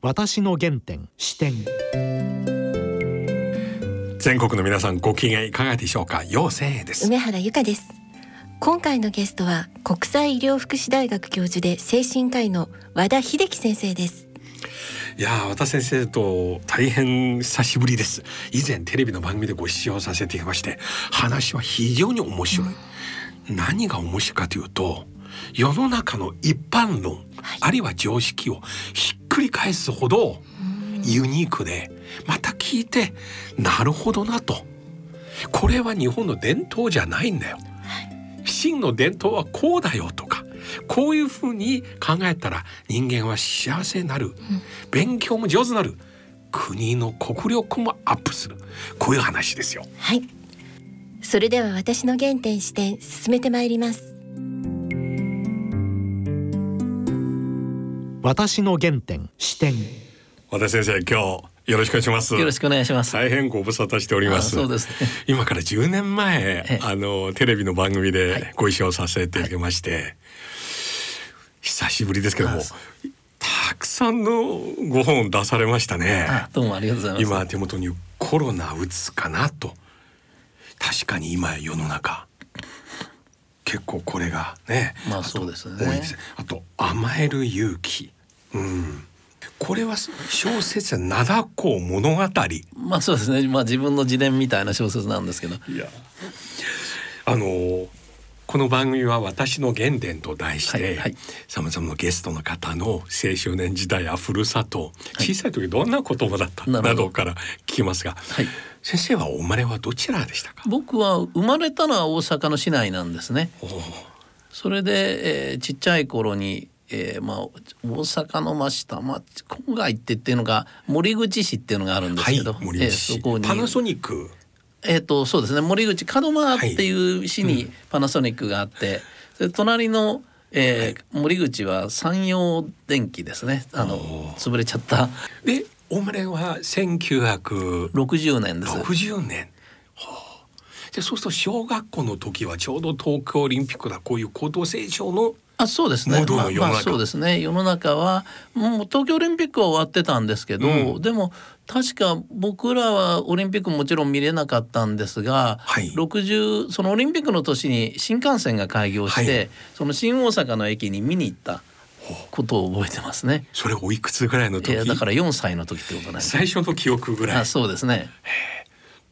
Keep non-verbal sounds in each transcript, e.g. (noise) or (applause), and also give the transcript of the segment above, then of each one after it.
私の原点視点。全国の皆さんご機嫌いかがでしょうか？陽性です。梅原由香です。今回のゲストは国際医療福祉大学教授で精神科医の和田秀樹先生です。いや和田先生と大変久しぶりです。以前テレビの番組でご視聴させていまして話は非常に面白い、うん、何が面白いかというと世の中の一般論、はい、あるいは常識をひっくり返すほどユニークでまた聞いてなるほどなと。これは日本の伝統じゃないんだよ。真の伝統はこうだよとかこういうふうに考えたら人間は幸せになる、うん、勉強も上手になる。国の国力もアップする。こういう話ですよ。はい。それでは私の原点視点進めてまいります私の原点視点和田先生今日よろしくお願いします。よろしくお願いします。大変ご無沙汰しております。そうですね。今から10年前、あのテレビの番組でご一緒させていただきまして、はい、久しぶりですけども。たくさんのご本出されましたね。どうもありがとうございます。今手元にコロナ打つかなと。確かに今世の中。結構これがね。まあそうですね。あと甘える勇気。うん。これは小説は灘港物語。まあそうですね。まあ自分の自伝みたいな小説なんですけど。いや。あのこの番組は私の原点と題してさまざまなゲストの方の青少年時代やふるさと小さい時どんな言葉だった？など。から聞きますが、はい、先生はお生まれはどちらでしたか？僕は生まれたのは大阪の市内なんですね。それで、えー、ちっちゃい頃にえー、まあ大阪の真下町郊外ってっていうのが森口市っていうのがあるんですけど、はい、えー、そこに。パナソニックえっ、ー、とそうですね森口門真っていう市にパナソニックがあって、はいうん、隣のえー、はい、森口は山陽電機ですね。あの潰れちゃった。でお生まれは1960年です。60年。はあ、でそうすると小学校の時はちょうど東京オリンピックだ。こういう高等成長のあそうですね。まあ、まあ、そうですね。世の中はもう東京オリンピックは終わってたんですけど、うん、でも確か僕らはオリンピックもちろん見れなかったんですが、はい、60そのオリンピックの年に新幹線が開業して、はい、その新大阪の駅に見に行ったことを覚えてますね。それおいくつぐらいの時？だから4歳の時ってことね。最初の記憶ぐらい。あそうですね。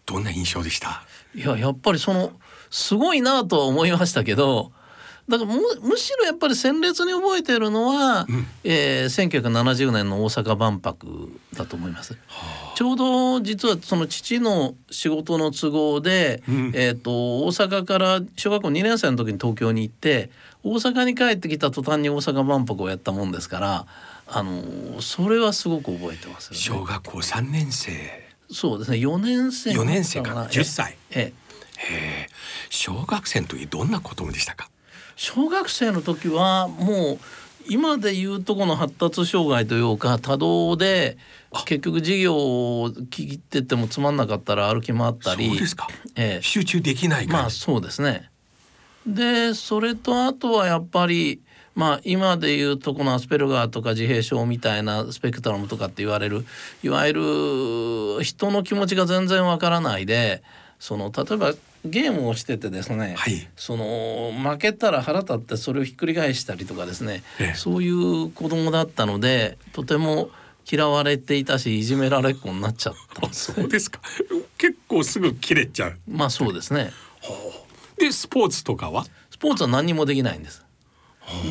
どんな印象でした？いややっぱりそのすごいなとは思いましたけど。だからむむしろやっぱり鮮烈に覚えてるのは、うん、えー、1970年の大阪万博だと思います。はあ、ちょうど実はその父の仕事の都合で、うん、えーと、大阪から小学校2年生の時に東京に行って大阪に帰ってきた途端に大阪万博をやったもんですからあのそれはすごく覚えてます、ね、小学校3年生。そうですね。4年生4年生か10歳。ええ。小学生の時どんな子供でしたか？小学生の時はもう今でいうとこの発達障害というか多動で結局授業を聞いててもつまんなかったら歩き回ったりそうですか、えー、集中できないまあそうですね。でそれとあとはやっぱりまあ今でいうとこのアスペルガーとか自閉症みたいなスペクトラムとかって言われるいわゆる人の気持ちが全然わからないでその例えばゲームをしててですね、はい、その負けたら腹立ってそれをひっくり返したりとかですね、ええ、そういう子供だったのでとても嫌われていたしいじめられっ子になっちゃったそうですか。結構すぐ切れちゃう。まあそうですね、でスポーツとかは？スポーツは何にもできないんです。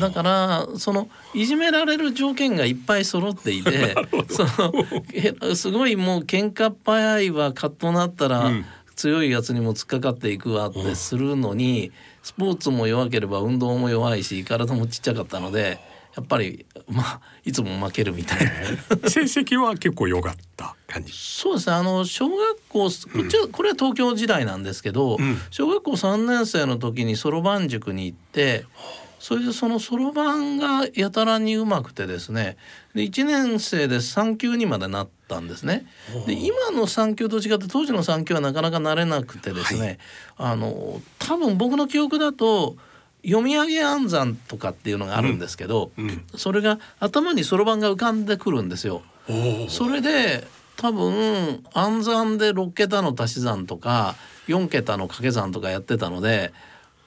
だからそのいじめられる条件がいっぱい揃っていて (laughs) そのすごいもう喧嘩っ早いわカッとなったら、うん強いやつにも突っかかっていくわってするのに、スポーツも弱ければ運動も弱いし体もちっちゃかったのでやっぱりまあいつも負けるみたいな。成績は結構良かった感じ？そうですね。あの小学校こっちは、これは東京時代なんですけど、うん、小学校3年生の時にそろばん塾に行ってそれでそのそろばんがやたらにうまくてですね。で1年生で3級にまでなったんですね。で今の3級と違って当時の3級はなかなかなれなくてですね、はい、あの多分僕の記憶だと読み上げ暗算とかっていうのがあるんですけど、うんうん、それが頭にそろばんが浮かんでくるんですよ。それで多分暗算で6桁の足し算とか4桁の掛け算とかやってたので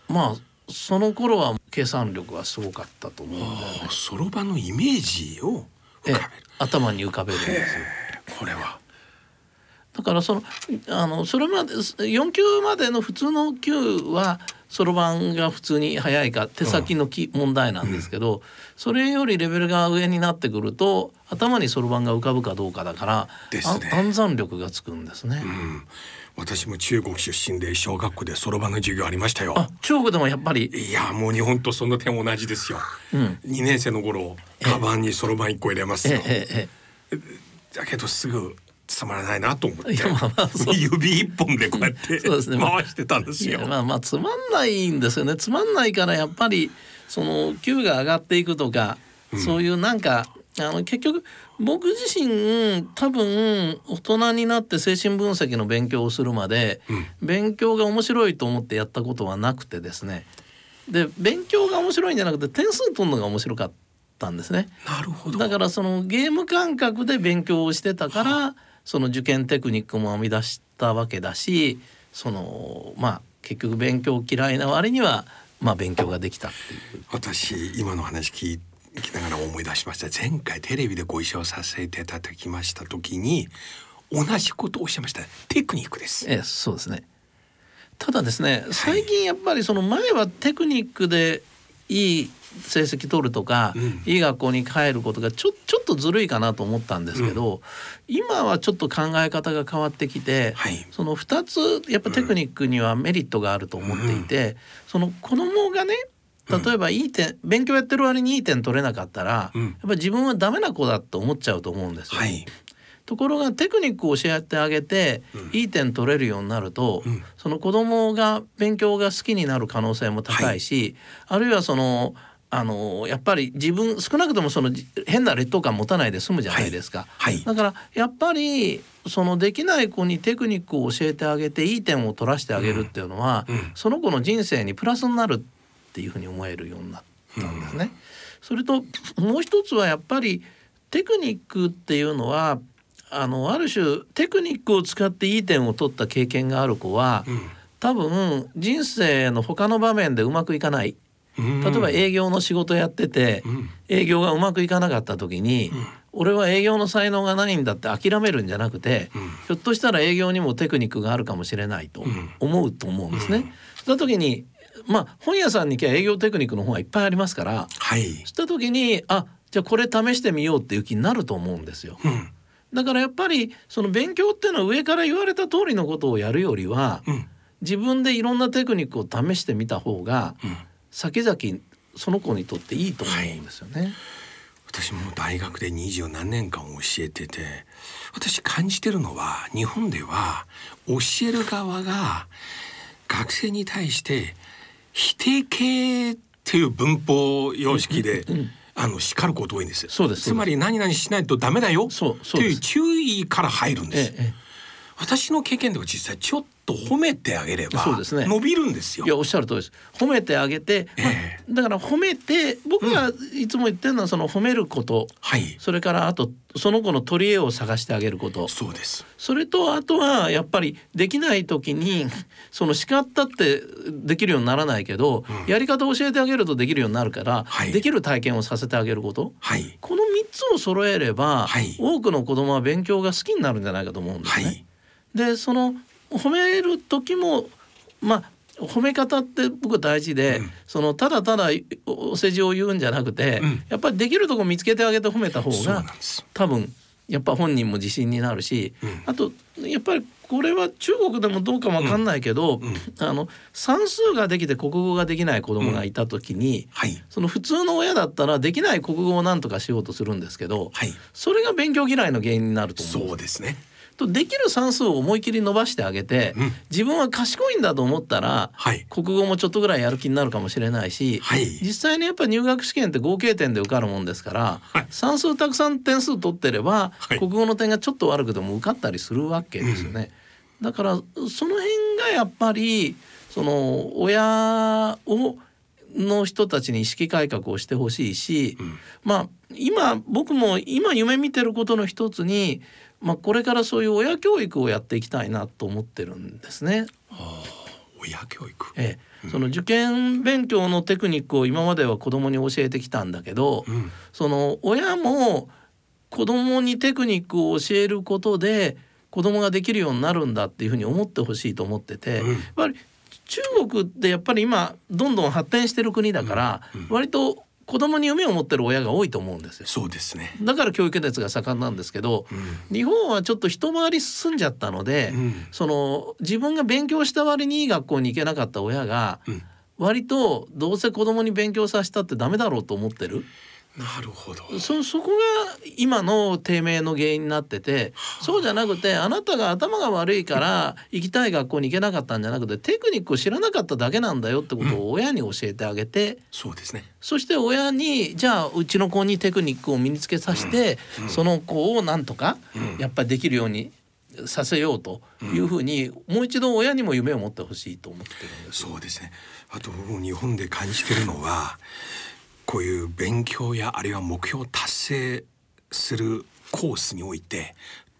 まあその頃は計算力はすごかったと思うんだよね。そろばんのイメージを。頭に浮かべるんですよ。これは。だからそのあのそれまで4級までの普通の級はそろばんが普通に速いか手先のき、問題なんですけど、それよりレベルが上になってくると頭にそろばんが浮かぶかどうかだから、ですねあ暗算力がつくんですね。うん。私も中国出身で小学校でそろばんの授業ありましたよ。あ中国でもやっぱりいやもう日本とその点同じですよ。うん二年生の頃カバンにそろばん一個入れますえよ。えええだけどすぐつまらないなと思って。まあ指一本でこうやって回してたんですよ。まあまあつまんないんですよね。つまんないからやっぱりその級が上がっていくとか、そういうなんかあの結局僕自身多分大人になって精神分析の勉強をするまで、勉強が面白いと思ってやったことはなくてですね。で勉強が面白いんじゃなくて点数取るのが面白かったんですね。なるほど。だからそのゲーム感覚で勉強をしてたからその受験テクニックも編み出したわけだしそのまあ結局勉強嫌いな割にはまあ勉強ができたっていう。私今の話聞いきながら思い出しました前回テレビでご一緒させていただきました時に同じことをおっしゃいましたテクニックです。ええそうですね。ただですね最近やっぱりその前はテクニックでいい成績取るとか、うん。いい学校に帰ることがちょちょっとずるいかなと思ったんですけど、今はちょっと考え方が変わってきて、はい。その2つやっぱテクニックにはメリットがあると思っていて、その子供がね例えばいい点、勉強やってる割にいい点取れなかったら、うん。やっぱり自分はダメな子だと思っちゃうと思うんですよ。はい。ところがテクニックを教えてあげて、いい点取れるようになると、うん。その子供が勉強が好きになる可能性も高いし、あるいはそのあのやっぱり自分少なくともそのじ変な劣等感持たないで済むじゃないですか。はいはいだからやっぱりそのできない子にテクニックを教えてあげていい点を取らせてあげるっていうのは、うんうんその子の人生にプラスになるっていうふうに思えるようになったんですね。それともう一つはやっぱりテクニックっていうのはあのある種テクニックを使っていい点を取った経験がある子は、多分人生の他の場面でうまくいかない。うん。例えば営業の仕事やってて、ん。営業がうまくいかなかった時に、俺は営業の才能がないんだって諦めるんじゃなくて、ひょっとしたら営業にもテクニックがあるかもしれないと思うと思うんですね。そした時にまあ本屋さんに行けば営業テクニックの本はいっぱいありますからはい。そした時にあじゃあこれ試してみようっていう気になると思うんですよ。うん。だからやっぱりその勉強っていうのは上から言われた通りのことをやるよりは、うん。自分でいろんなテクニックを試してみた方が、先々その子にとっていいと思うんですよね。私も大学で二十何年間教えてて私感じてるのは日本では教える側が学生に対して否定形っていう文法様式で、あの叱ること多いんですそうですつまり何々しないとダメだよそうそうです。っていう注意から入るんです、ええ私の経験では実際ちょっと褒めてあげればそうですね。伸びるんですよ。いやおっしゃる通りです。褒めてあげて、まあえだから褒めて僕がいつも言ってるのはその褒めること、はい。それからあとその子の取り柄を探してあげること。そうです。それとあとはやっぱりできない時にその叱ったってできるようにならないけど、やり方を教えてあげるとできるようになるから、はい。できる体験をさせてあげること。はい。この3つを揃えれば、はい。多くの子供は勉強が好きになるんじゃないかと思うんですね。はい。でその褒める時もまあ褒め方って僕は大事で、うん。そのただただお世辞を言うんじゃなくて、うん。やっぱりできるとこ見つけてあげて褒めた方が多分やっぱ本人も自信になるし、うん。あとやっぱりこれは中国でもどうかわかんないけど、あの算数ができて国語ができない子供がいた時に、はい。その普通の親だったらできない国語を何とかしようとするんですけど、はい。それが勉強嫌いの原因になると思うそうですねとできる算数を思い切り伸ばしてあげて、うん。自分は賢いんだと思ったら、はい。国語もちょっとぐらいやる気になるかもしれないし、はい。実際にやっぱ入学試験って合計点で受かるもんですから、はい。算数たくさん点数取ってれば、はい。国語の点がちょっと悪くても受かったりするわけですよね。だからその辺がやっぱりその親をの人たちに意識改革をしてほしいし、うんまあ今僕も今夢見てることの一つに、まあ、これからそういう親教育をやっていきたいなと思ってるんですね。親教育。ええ、その受験勉強のテクニックを今までは子供に教えてきたんだけど、うんその親も子供にテクニックを教えることで子供ができるようになるんだっていうふうに思ってほしいと思ってて、うんやっぱり中国ってやっぱり今どんどん発展してる国だから、割と子供に夢を持ってる親が多いと思うんですよ。そうですね。だから教育熱が盛んなんですけど、うん。日本はちょっと一回り進んじゃったので、うん。その自分が勉強した割にいい学校に行けなかった親が、うん。割とどうせ子供に勉強させたってダメだろうと思ってるなるほど。そそこが今の低迷の原因になっててそうじゃなくてあなたが頭が悪いから行きたい学校に行けなかったんじゃなくてテクニックを知らなかっただけなんだよってことを親に教えてあげて、そうですね。そして親にじゃあうちの子にテクニックを身につけさせて、その子をなんとかやっぱりできるようにさせようというふうに、もう一度親にも夢を持ってほしいと思ってるんです。そうですね。あと日本で感じてるのはこういう勉強やあるいは目標を達成するコースにおいて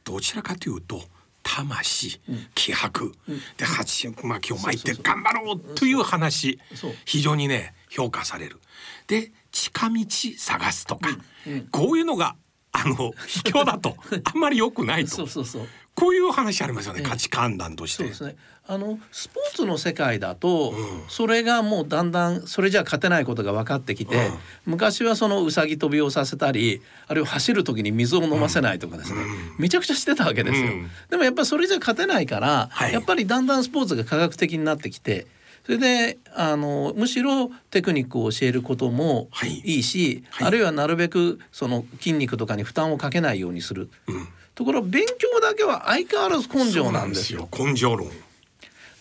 どちらかというと魂、気迫、で鉢巻きを巻いて頑張ろうという話非常にね評価される。で近道探すとか、うん。こういうのがあの卑怯だと (laughs) あんまり良くないと。そうそうそうこういう話ありますよね、ええ価値観談として。そうですね。あのスポーツの世界だと、うんそれがもうだんだんそれじゃ勝てないことが分かってきて、うん昔はそのうさぎ跳びをさせたりあるいは走る時に水を飲ませないとかですね、うんめちゃくちゃしてたわけですよ。うんでもやっぱりそれじゃ勝てないから、はいやっぱりだんだんスポーツが科学的になってきて。それであのむしろテクニックを教えることもはいいいし、はいあるいはなるべくその筋肉とかに負担をかけないようにする。うんところが勉強だけは相変わらず根性なんですよ。根性論。だ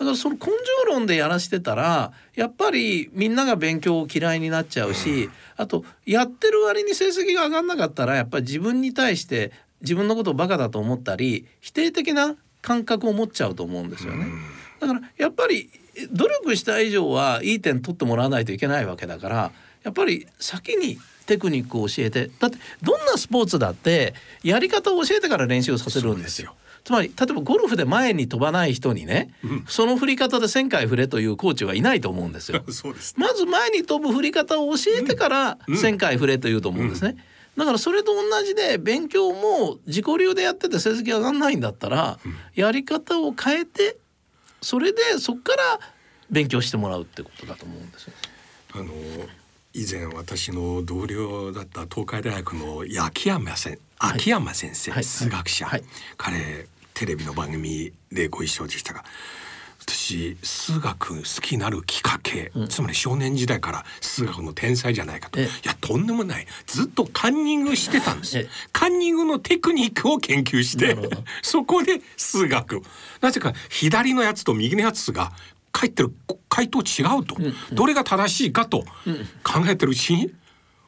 からその根性論でやらしてたらやっぱりみんなが勉強を嫌いになっちゃうし、あとやってる割に成績が上がんなかったらやっぱり自分に対して自分のことをバカだと思ったり否定的な感覚を持っちゃうと思うんですよね。だからやっぱり努力した以上はいい点取ってもらわないといけないわけだからやっぱり先にテクニックを教えてだってどんなスポーツだってやり方を教えてから練習させるんですよ。つまり例えばゴルフで前に飛ばない人にね、その振り方で1,000回振れというコーチはいないと思うんですよ。(laughs) す。まず前に飛ぶ振り方を教えてから1,000回振れというと思うんですね。だからそれと同じで勉強も自己流でやってて成績上がんないんだったら、やり方を変えてそれでそこから勉強してもらうってことだと思うんですよ。あの以前私の同僚だった東海大学の秋山先秋山先生、はい。数学者、はい。彼テレビの番組でご一緒でしたが私数学好きになるきっかけ、つまり少年時代から数学の天才じゃないかと。いえ。えやとんでもない。ずっとカンニングしてたんです。ええ。カンニングのテクニックを研究してそこで数学なぜか左のやつと右のやつが書いてる回答違うと、どれが正しいかと考えてるうちに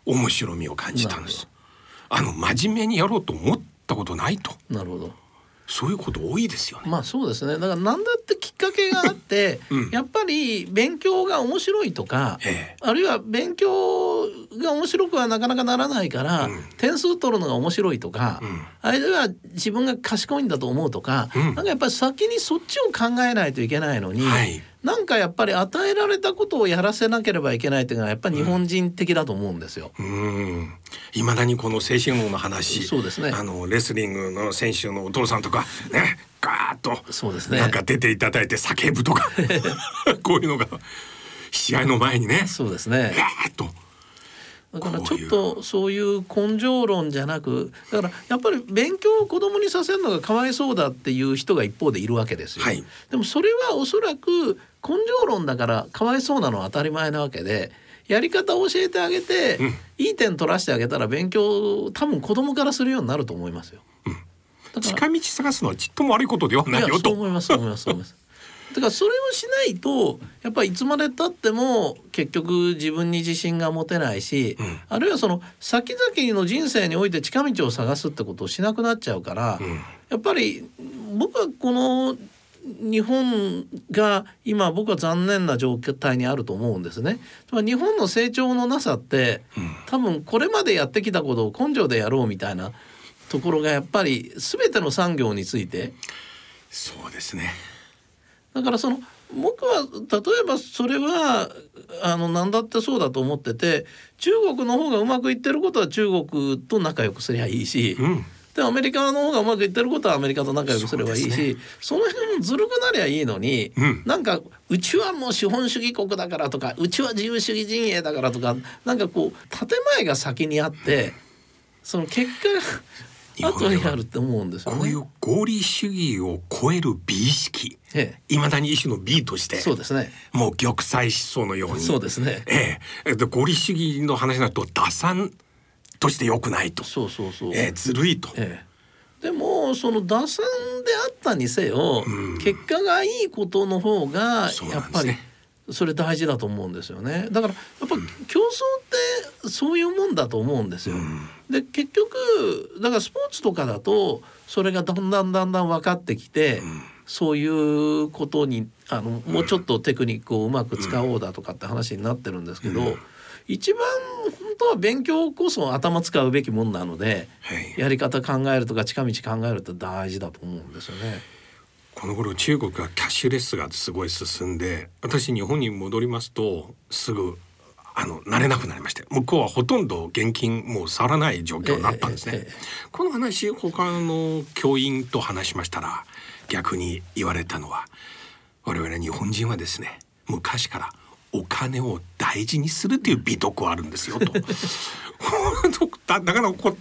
面白みを感じたんです。あの真面目にやろうと思ったことないと。なるほど。そういうこと多いですよね。まあそうですね。だから何だってきっかけがあって、(laughs) うん。やっぱり勉強が面白いとか、ええ。あるいは勉強が面白くはなかなかならないから、うん。点数取るのが面白いとか、うん。あるいは自分が賢いんだと思うとか、うん。なんかやっぱり先にそっちを考えないといけないのに、はいなんかやっぱり与えられたことをやらせなければいけないっていうのはやっぱり日本人的だと思うんですよ。うん。いまだにこの精神論の話、そうですねあのレスリングの選手のお父さんとかね、ガーッとそうですねなんか出ていただいて叫ぶとか、(laughs) こういうのが試合の前にね、そうですね。ガーッと。だからちょっとそういう根性論じゃなくだからやっぱり勉強を子供にさせるのがかわいそうだっていう人が一方でいるわけですよ。はいでもそれはおそらく根性論だからかわいそうなのは当たり前なわけでやり方を教えてあげて、うんいい点取らせてあげたら勉強多分子供からするようになると思いますよ。だから近道探すのはちっとも悪いことではないよと。思います思います思います。だからそれをしないとやっぱりいつまでたっても結局自分に自信が持てないし、うんあるいはその先々の人生において近道を探すってことをしなくなっちゃうから、うんやっぱり僕はこの日本が今僕は残念な状態にあると思うんですね。日本の成長のなさって、多分これまでやってきたことを根性でやろうみたいなところがやっぱり全ての産業について。そうですね。だからその僕は例えばそれはあの何だってそうだと思ってて中国の方がうまくいってることは中国と仲良くすりゃいいし、うんでアメリカの方がうまくいってることはアメリカと仲良くすればいいそうしそ,、の辺もずるくなりゃいいのに、うんなんかうちはもう資本主義国だからとかうちは自由主義陣営だからとかなんかこう建前が先にあってその結果が後にあるって思うんですよね。こういう合理主義を超える美意識えいまだに一種の美としてえ、そうですね。もう玉砕思想のようにそうですね。ええで合理主義の話になると打算として良くないと、そうそうそう。ええずるいと、ええ、でもその打算であったにせよ、うん。結果がいいことの方がやっぱりそれ大事だと思うんですよね。だからやっぱ競争ってそういうもんだと思うんですよ。で結局だからスポーツとかだとそれがだんだんだんだん分かってきて、そういうことにあのもうちょっとテクニックをうまく使おうだとかって話になってるんですけど、一番本当は勉強こそ頭使うべきもんなので。はいやり方考えるとか近道考えるって大事だと思うんですよね。この頃中国がキャッシュレスがすごい進んで私日本に戻りますとすぐあの慣れなくなりまして向こうはほとんど現金もう触らない状況になったんですね。ええええこの話他の教員と話しましたら逆に言われたのは我々日本人はですね昔からお金を大事にするという美徳はあるんですよと。(laughs) だだからこ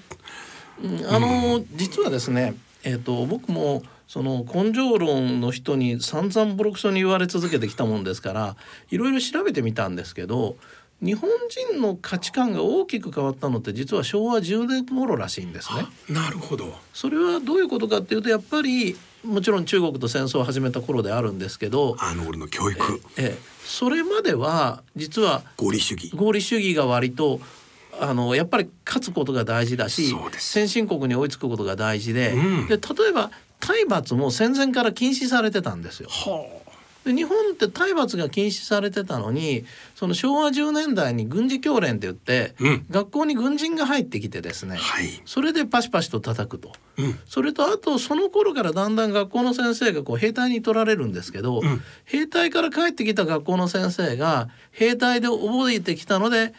あの実はですね、えっ、と僕もその根性論の人に散々ボロクソに言われ続けてきたもんですからいろいろ調べてみたんですけど日本人の価値観が大きく変わったのって実は昭和10年頃らしいんですね。なるほど。それはどういうことかっていうとやっぱりもちろん中国と戦争を始めた頃であるんですけど、あの俺の教育。ええ、それまでは実は合理主義。合理主義が割とあのやっぱり勝つことが大事だし先進国に追いつくことが大事で,、うん。で例えば体罰も戦前から禁止されてたんですよ。はで日本って体罰が禁止されてたのにその昭和10年代に軍事教練って言って、うん学校に軍人が入ってきてですね、あはい。それでパシパシと叩くと。うんそれとあとその頃からだんだん学校の先生がこう兵隊に取られるんですけど、うん兵隊から帰ってきた学校の先生が兵隊で覚えてきたので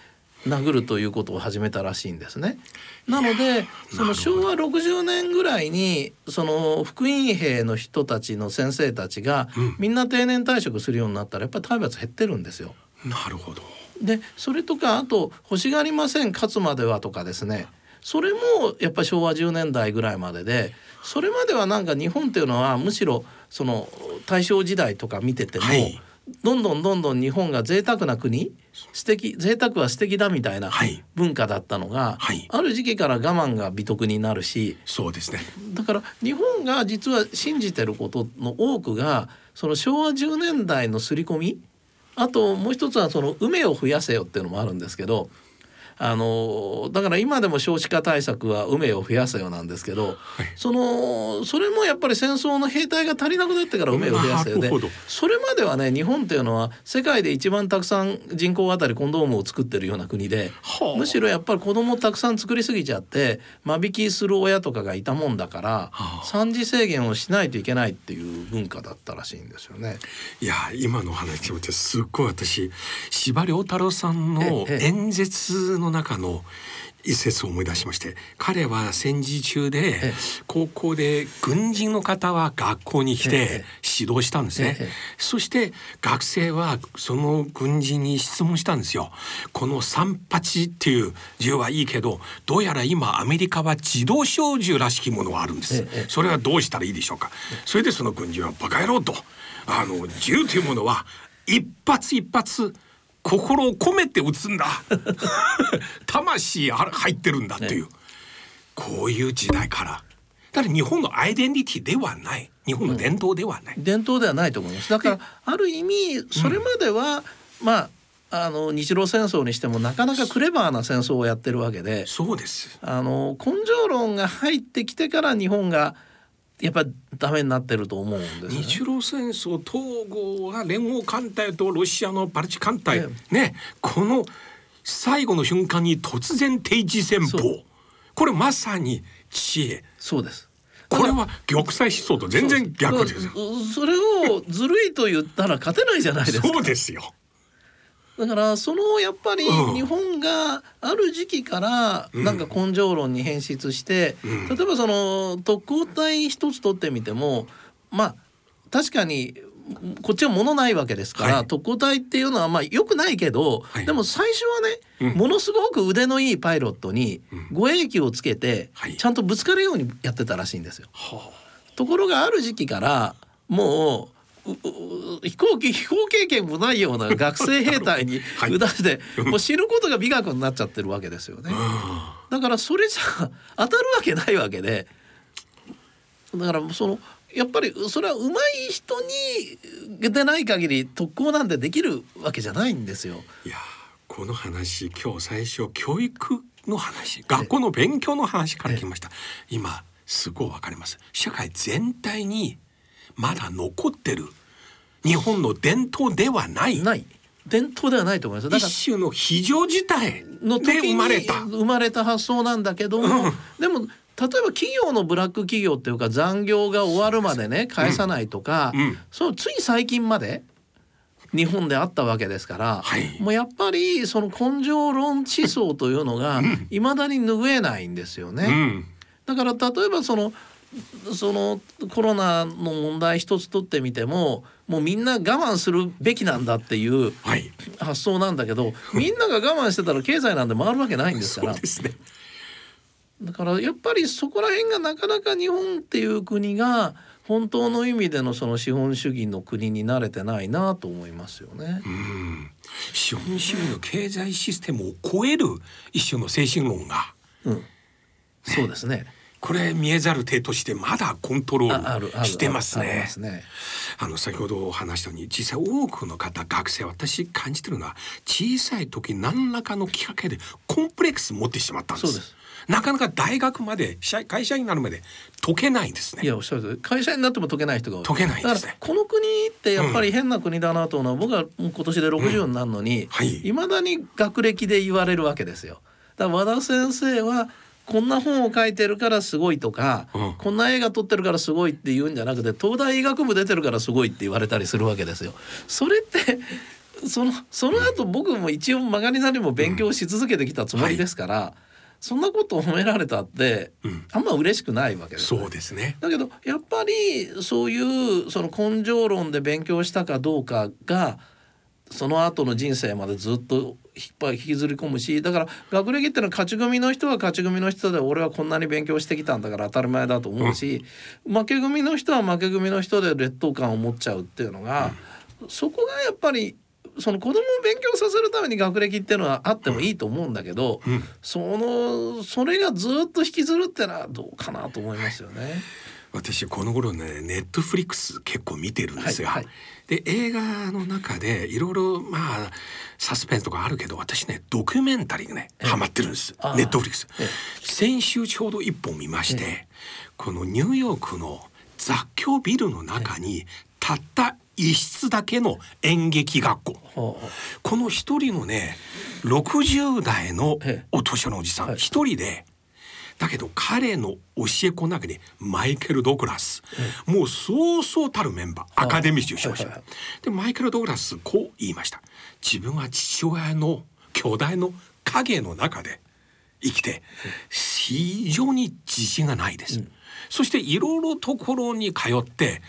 殴るということを始めたらしいんですね。なのでその昭和60年ぐらいにその福音兵の人たちの先生たちがうんみんな定年退職するようになったらやっぱり体罰減ってるんですよ。なるほど。でそれとかあと「欲しがりません勝つまでは」とかですねそれもやっぱり昭和10年代ぐらいまででそれまではなんか日本っていうのはむしろその大正時代とか見てても、はいどんどんどんどん日本が贅沢な国？素敵贅沢は素敵だみたいなはい。文化だったのが、はい。ある時期から我慢が美徳になるし。そうですね。だから日本が実は信じてることの多くがその昭和10年代の刷り込みあともう一つはその梅を増やせよっていうのもあるんですけどあのだから今でも少子化対策は梅を増やせよなんですけど、そのそれもやっぱり戦争の兵隊が足りなくなってから梅を増やせよでそれまではね日本っていうのは世界で一番たくさん人口あたりコンドームを作ってるような国ではあ。むしろやっぱり子供をたくさん作りすぎちゃって間引きする親とかがいたもんだから、はあ。産児制限をしないといけないっていう文化だったらしいんですよね。いや今の話聞いてすっごい私司馬遼太郎さんのええ。演説の中の一節を思い出しまして彼は戦時中でえ高校で軍人の方は学校に来えてえ指導したんですね。ええそして学生はその軍人に質問したんですよ。この38っていう銃はいいけどどうやら今アメリカは自動小銃らしきものがあるんです。ええ。それはどうしたらいいでしょうか。それでその軍人はバカ野郎とあの銃というものは一発一発心を込めて撃つんだ。(laughs) 魂あ入ってるんだという、こういう時代から。だから日本のアイデンティティではない。日本の伝統ではない、伝統ではないと思います。だからある意味それまでは、まああの日露戦争にしてもなかなかクレバーな戦争をやってるわけで。そうです。あの根性論が入ってきてから日本がやっぱりダメになってると思うんです、ね、日露戦争統合が連合艦隊とロシアのバルチ艦隊、えね。この最後の瞬間に突然定時戦そ法これまさに知恵。そうです。これは玉砕思想と全然逆ですそれをずるいと言ったら勝てないじゃないですか。そうですよだからそのやっぱりうん。日本がある時期からなんか根性論に変質して、うん。例えばその特攻隊一つ取ってみてもまあ確かにこっちは物ないわけですから、はい。特攻隊っていうのはまあ良くないけど、はい。でも最初はね、うん。ものすごく腕のいいパイロットにうん。護衛機をつけて、はい。ちゃんとぶつかるようにやってたらしいんですよ。はところがある時期からもう飛行機飛行経験もないような学生兵隊にはい打たせて、もう死ぬことが美学になっちゃってるわけですよね。だからそれじゃ当たるわけないわけでだからそのやっぱりそれは上手い人にでない限り特攻なんてできるわけじゃないんですよ。いやこの話今日最初教育の話学校の勉強の話から来ました今すごいわかります社会全体にまだ残ってる。日本の伝統ではない。ない。伝統ではないと思います。一種の非常事態での時に生まれた。生まれた発想なんだけども、うん。でも例えば企業のブラック企業っていうか残業が終わるまでね返さないとか、うん。そうつい最近まで日本であったわけですから、はい。もうやっぱりその根性論思想というのがいまだに拭えないんですよね。うん。だから例えばそのそのコロナの問題一つ取ってみてももうみんな我慢するべきなんだっていうはい。発想なんだけどみんなが我慢してたら経済なんて回るわけないんですから。そうですね。だからやっぱりそこら辺がなかなか日本っていう国が本当の意味でのその資本主義の国に慣れてないなと思いますよね。うん。資本主義の経済システムを超える一種の精神論が。うん、そうですね。これ見えざる手としてまだコントロールしてますね。あの先ほど話したように実際多くの方学生私感じてるのは小さい時何らかのきっかけでコンプレックス持ってしまったんです。です。なかなか大学まで社会社員になるまで解けないんですね。いやおっしゃる会社になっても解けない人が解けないんですね。この国ってやっぱり変な国だなと思うのは、僕はもう今年で60になるのに、うん。はい。いまだに学歴で言われるわけですよ。だから和田先生はこんな本を書いてるからすごいとか、うん。こんな映画撮ってるからすごいって言うんじゃなくて東大医学部出てるからすごいって言われたりするわけですよ。それって (laughs) そのその後僕も一応曲がりなりも勉強し続けてきたつもりですから、そんなことを褒められたって、うん。あんま嬉しくないわけですよね。そうですね。だけどやっぱりそういうその根性論で勉強したかどうかがその後の人生までずっと引っ張り引きずり込むしだから学歴ってのは勝ち組の人は勝ち組の人で俺はこんなに勉強してきたんだから当たり前だと思うし、負け組の人は負け組の人で劣等感を持っちゃうっていうのが、そこがやっぱりその子供を勉強させるために学歴っていうのはあってもいいと思うんだけど、うん。そのそれがずっと引きずるってのはどうかなと思いますよね。私この頃ねネットフリックス結構見てるんですが、はいはい。で映画の中でいろいろまあサスペンスとかあるけど私ねドキュメンタリーがねええ。ハマってるんですネットフリックスええ。先週ちょうど一本見まして、このニューヨークの雑居ビルの中にたった一室だけの演劇学校。この一人のね60代のええ。お年寄りのおじさん。はい。一人でだけど彼の教え子の中にマイケル・ドグラス、もうそうそうたるメンバー。アカデミー賞しました、はいはい。はでマイケル・ドグラスこう言いました。自分は父親の兄弟の影の中で生きて非常に自信がないです、そしていろいろところに通って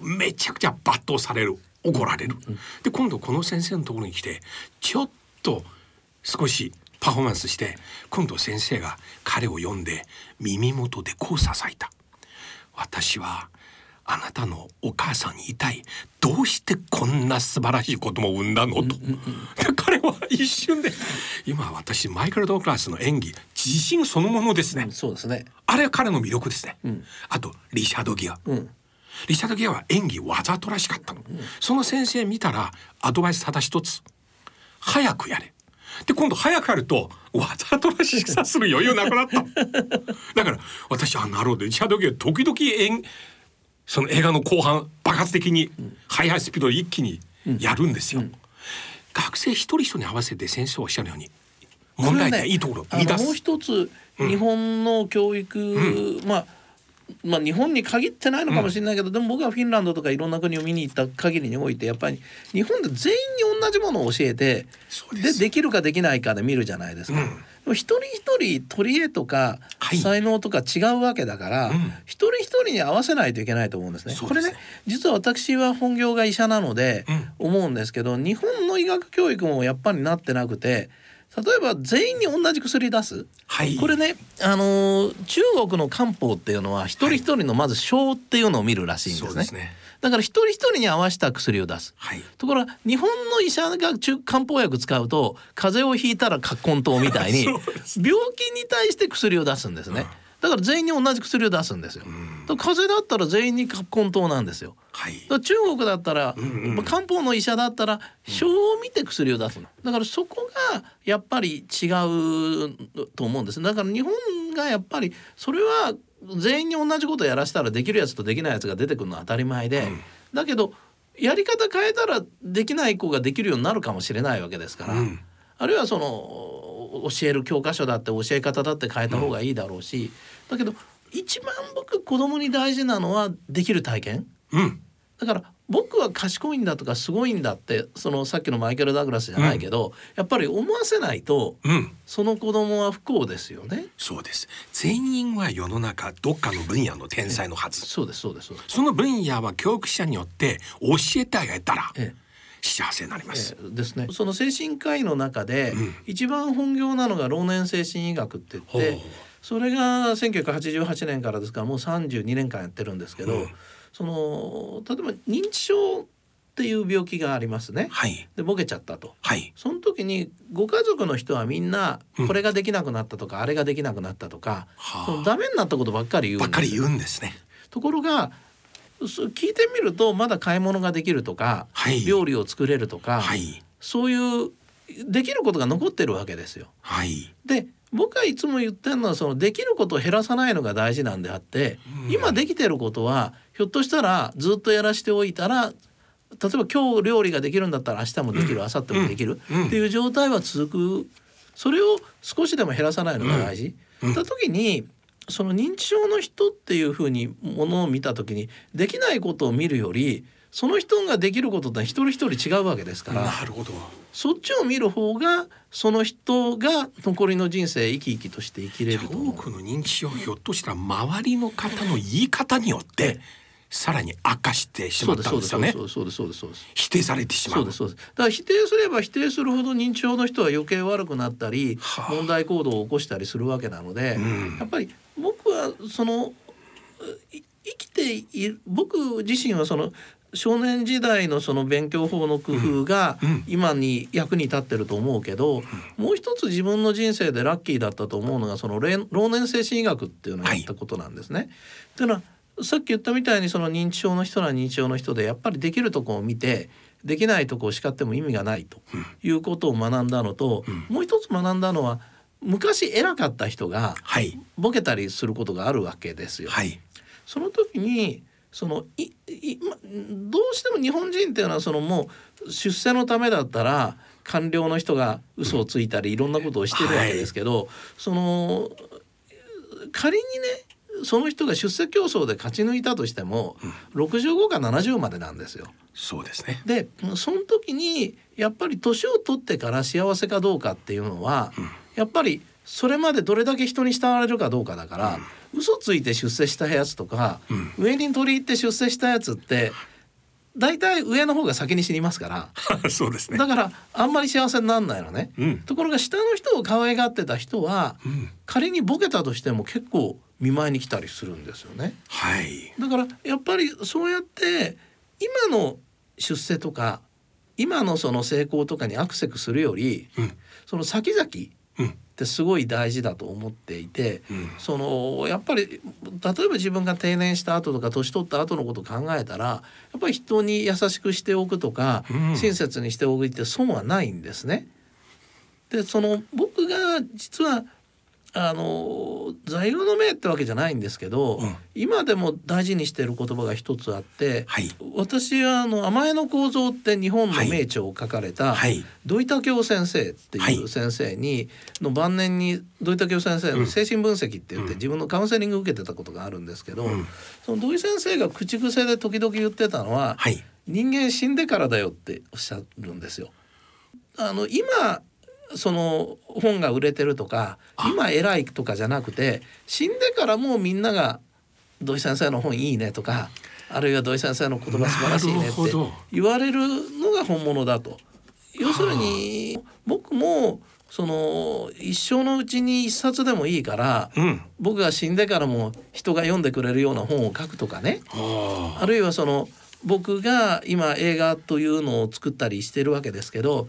めちゃくちゃ罵倒される。怒られる、で今度この先生のところに来てちょっと少しパフォーマンスして今度先生が彼を呼んで耳元でこうささいた。私はあなたのお母さんに言いたい。どうしてこんな素晴らしい子供を産んだの？と、で彼は一瞬で今私マイケル・ドグラスの演技自信そのものですね、うんそうですね。あれは彼の魅力ですね、ん。あとリチャード・ギア、うん。リチャード・ギアは演技わざとらしかったの、その先生見たらアドバイスただ一つ。早くやれで今度早くやるとわざとらしさする余裕なくなった。だから私あなるほどリチャード・ギア時々演その映画の後半爆発的に速いスピードで一気にやるんですよ。学生一人一人に合わせて先生おっしゃるように問題点、いいところをあのもう見出す。一つ日本の教育、まあまあ日本に限ってないのかもしれないけど、でも僕はフィンランドとかいろんな国を見に行った限りにおいてやっぱり日本で全員に同じものを教えてでできるかできないかで見るじゃないですか。うん。でも一人一人取り柄とかはい。才能とか違うわけだから、うん。一人一人に合わせないといけないと思うんですね。すね。これね実は私は本業が医者なのでうん。思うんですけど、日本の医学教育もやっぱりなってなくて例えば全員に同じ薬出す？はい。これね、あのー中国の漢方っていうのは一人一人のまず症っていうのを見るらしいんですね。そうですね。だから一人一人に合わせた薬を出す。はい。ところが日本の医者が中漢方薬使うと風邪をひいたら葛根湯みたいに (laughs) 病気に対して薬を出すんですね。だから全員に同じ薬を出すんですよ。だから風邪だったら全員に葛根湯なんですよ。はい。中国だったら、んうんまあ漢方の医者だったら症を見て薬を出すの。だからそこがやっぱり違うと思うんです。だから日本がやっぱりそれは全員に同じことやらせたらできるやつとできないやつが出てくるのは当たり前で、だけどやり方変えたらできない子ができるようになるかもしれないわけですから、うん。あるいはその教える教科書だって教え方だって変えた方がいいだろうし、だけど一番僕子供に大事なのはできる体験うん。だから僕は賢いんだとかすごいんだってそのさっきのマイケル・ダグラスじゃないけど、やっぱり思わせないとうん。その子供は不幸ですよね。そうです。全員は世の中どっかの分野の天才のはず。そうですそうですそうです。その分野は教育者によって教えてあげたらえ幸せになります。ええですね。その精神科医の中で、一番本業なのが老年精神医学って言ってほうそれが1988年からですからもう32年間やってるんですけど、うんその例えば認知症っていう病気がありますね。はい。でボケちゃったと。はい。その時にご家族の人はみんなこれができなくなったとか、あれができなくなったとか、はあそのダメになったことばっかり言うんですばっかり言うんですね。ところがそ聞いてみるとまだ買い物ができるとか、はい料理を作れるとか、はい。そういうできることが残ってるわけですよ。はい。で僕はいつも言ってるのはそのできることを減らさないのが大事なんであって、今できてることはひょっとしたらずっとやらしておいたら例えば今日料理ができるんだったら明日もできる、明後日もできる、うんっていう状態は続くそれを少しでも減らさないのが大事。うんた時にその認知症の人っていうふうにものを見た時にできないことを見るよりその人ができることって一人一人違うわけですから。なるほど。そっちを見る方がその人が残りの人生生き生きとして生きれると。多くの認知症ひょっとしたら周りの方の言い方によってさらに悪化してしまったんですよね。そうですそうですそうですそうです否定されてしまそううですそうです。だから否定すれば否定するほど認知症の人は余計悪くなったりはあ。問題行動を起こしたりするわけなので、うん。やっぱり僕はそのい生きている僕自身はその少年時代のその勉強法の工夫が今に役に立ってると思うけど、もう一つ自分の人生でラッキーだったと思うのがその老年精神医学っていうのをやったことなんですね。というのはさっき言ったみたいにその認知症の人は認知症の人でやっぱりできるとこを見てできないとこを叱っても意味がないということを学んだのと、もう一つ学んだのは昔偉かった人がはい。ボケたりすることがあるわけですよ。はい。その時にそのいいまどうしても日本人っていうのはそのもう出世のためだったら官僚の人が嘘をついたりいろんなことをしてるわけですけど、その仮にねその人が出世競争で勝ち抜いたとしても、65か70までなんですよ。そうですね。でその時にやっぱり年を取ってから幸せかどうかっていうのは、やっぱりそれまでどれだけ人に慕われるかどうかだから、嘘ついて出世したやつとか、上に取り入って出世したやつって大体上の方が先に死にますから。(laughs) そうですね。だからあんまり幸せにならないのね、うん。ところが下の人を可愛がってた人は、ん。仮にボケたとしても結構見舞いに来たりするんですよね。はい。だからやっぱりそうやって今の出世とか今のその成功とかにアクセスするより、うん。その先々っうん。てすごい大事だと思っていて、うん。そのやっぱり例えば自分が定年した後とか年取った後のことを考えたらやっぱり人に優しくしておくとか、うん。親切にしておくって損はないんですね。でその僕が実はあの座右の銘ってわけじゃないんですけど、うん。今でも大事にしている言葉が一つあって、はい。私はあの甘えの構造って日本の名著を書かれた、はい。土井武雄先生ってはい。いう先生に、の晩年に土井武雄先生の精神分析って言って、うん。自分のカウンセリング受けてたことがあるんですけど、うん。その土井先生が口癖で時々言ってたのは、はい。人間死んでからだよっておっしゃるんですよ。あの今その本が売れてるとか今偉いとかじゃなくて死んでからもうみんなが土井先生の本いいねとかあるいは土井先生の言葉素晴らしいねって言われるのが本物だと。要するに僕もその一生のうちに一冊でもいいからうん。僕が死んでからも人が読んでくれるような本を書くとかね。あ。あるいはその僕が今映画というのを作ったりしてるわけですけど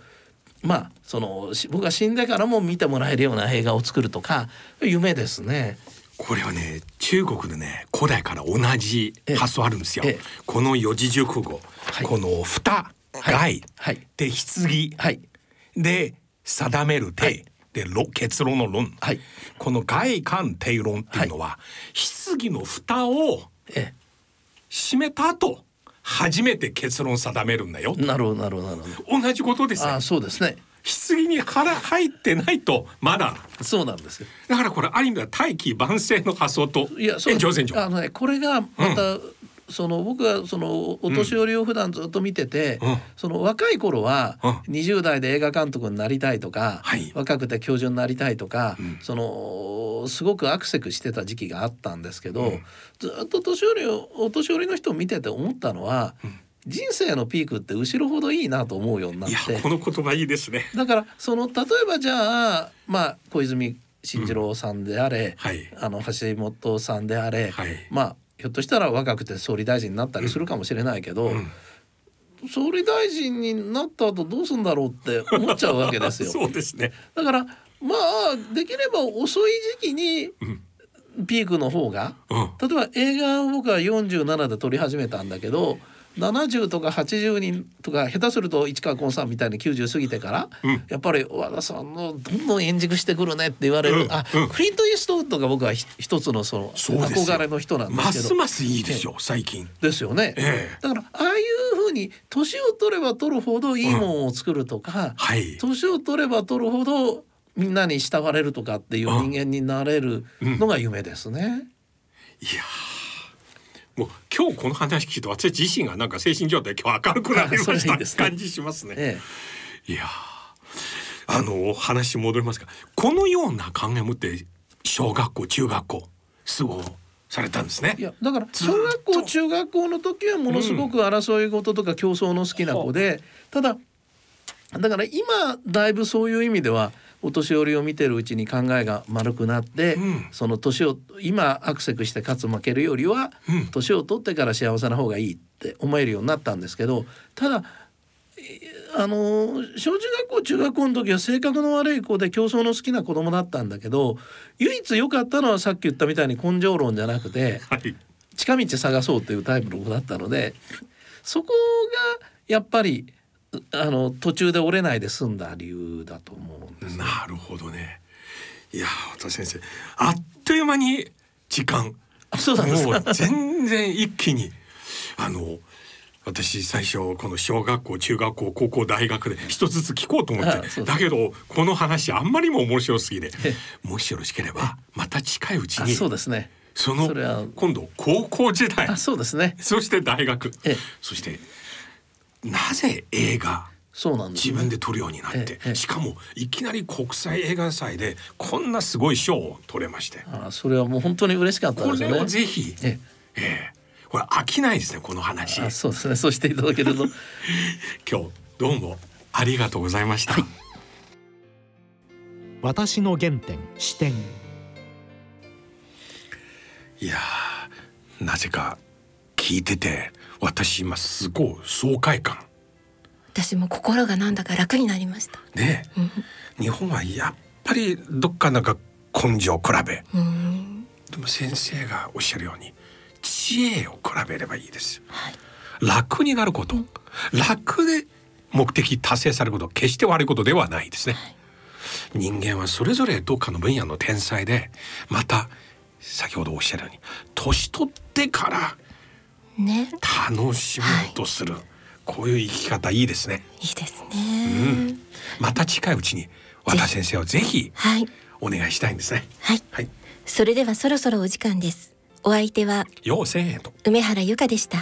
まあそのし僕が死んでからも見てもらえるような映画を作るとか夢ですね。これはね中国でね古代から同じ発想あるんですよ。ええ。この四字熟語、はい。この蓋はい。外、はい。で棺、はい。で定める手、でろ結論の論、はい。この外観定論っていうのは、棺の蓋をえ。閉めた後初めて結論定めるんだよ。え、なるほどなるほどなるほど。同じことですよ。あそうですね。棺に腹入ってないとまだ。そうなんですよ。だからこれある意味では大器晩成の発想と。いやそうあのねこれがまた、その僕はそのお年寄りを普段ずっと見てて、うん。その若い頃はうん。20代で映画監督になりたいとか、はい。若くて教授になりたいとか、うん。そのすごくアクセクしてた時期があったんですけど、うん。ずっと年寄りをお年寄りの人を見てて思ったのは、人生のピークって後ろほどいいなと思うようになっいやて。この言葉いいですね。だからその例えばじゃあまあ小泉進次郎さんであれ、はい。あの橋本さんであれ、はい。まあひょっとしたら若くて総理大臣になったりするかもしれないけど、うん。総理大臣になった後どうするんだろうって思っちゃうわけですよ。(laughs) そうですね。だからまあできれば遅い時期にピークの方がうん。例えば映画を僕は47で撮り始めたんだけど70とか80人とか下手すると市川崑さんみたいに90過ぎてから、うん。やっぱり和田さんのどんどん円熟してくるねって言われる、うんあ、うん。クリント・イーストウッドが僕はひ一つのその憧れの人なんでますすけど。ますいいですよ最近。ですよね、ええ。だからああいうふうに年を取れば取るほどいいものを作るとか、はい。年を取れば取るほどみんなに慕われるとかっていう人間になれるのが夢ですね。いやーもう今日この話聞いて私自身がなんか精神状態今日明るくなりましたいいですね感じしますね。えいやーあの話戻りますがこのような考えを持って小学校中学校過ごされたんですねえ、い。やだから小学校中学校の時はものすごく争い事とか競争の好きな子で、ただだから今だいぶそういう意味ではお年寄りを見てるうちに考えが丸くなって、うん。その年を今アクセクして勝つ負けるよりはうん。年を取ってから幸せな方がいいって思えるようになったんですけどただえあの小中学校中学校の時は性格の悪い子で競争の好きな子供だったんだけど唯一良かったのはさっき言ったみたいに根性論じゃなくてはい。近道探そうっていうタイプの子だったのでそこがやっぱりあの途中で折れないで済んだ理由だと思うんです。なるほどね。いやー渡先生あっという間に時間あそうなんですもかう全然一気にあの私最初この小学校中学校高校大学で一つずつ聞こうと思ってだけどこの話あんまりも面白すぎてえ (laughs) もしよろしければまた近いうちあにそうですね。そのそれは今度高校時代あそうですね。そして大学ええそしてなぜ映画そうなんです、自分で撮るようになって、ええしかもいきなり国際映画祭でこんなすごい賞を取れまして。あそれはもう本当に嬉しかったこれですよね。をぜひ、ええ。えこれ飽きないですねこの話。あそうですね。そうしていただけると。(laughs) 今日どうもありがとうございました、私の原点視点い、やーなぜか聞いてて私今すごい爽快感。私も心がなんだか楽になりました。ね日本はやっぱりどっかなんか根性比べ。うん。でも先生がおっしゃるように知恵を比べればいいです。はい。楽になること、楽で目的達成されること決して悪いことではないですね、人間はそれぞれどっかの分野の天才でまた先ほどおっしゃるように年取ってからね。楽しもうとする、こういう生き方いいですね。いいですうねん、また近いうちに和田先生をぜひはい。お願いしたいんですね。はい。はい、それではそろそろお時間です。お相手はようせんと梅原由香でした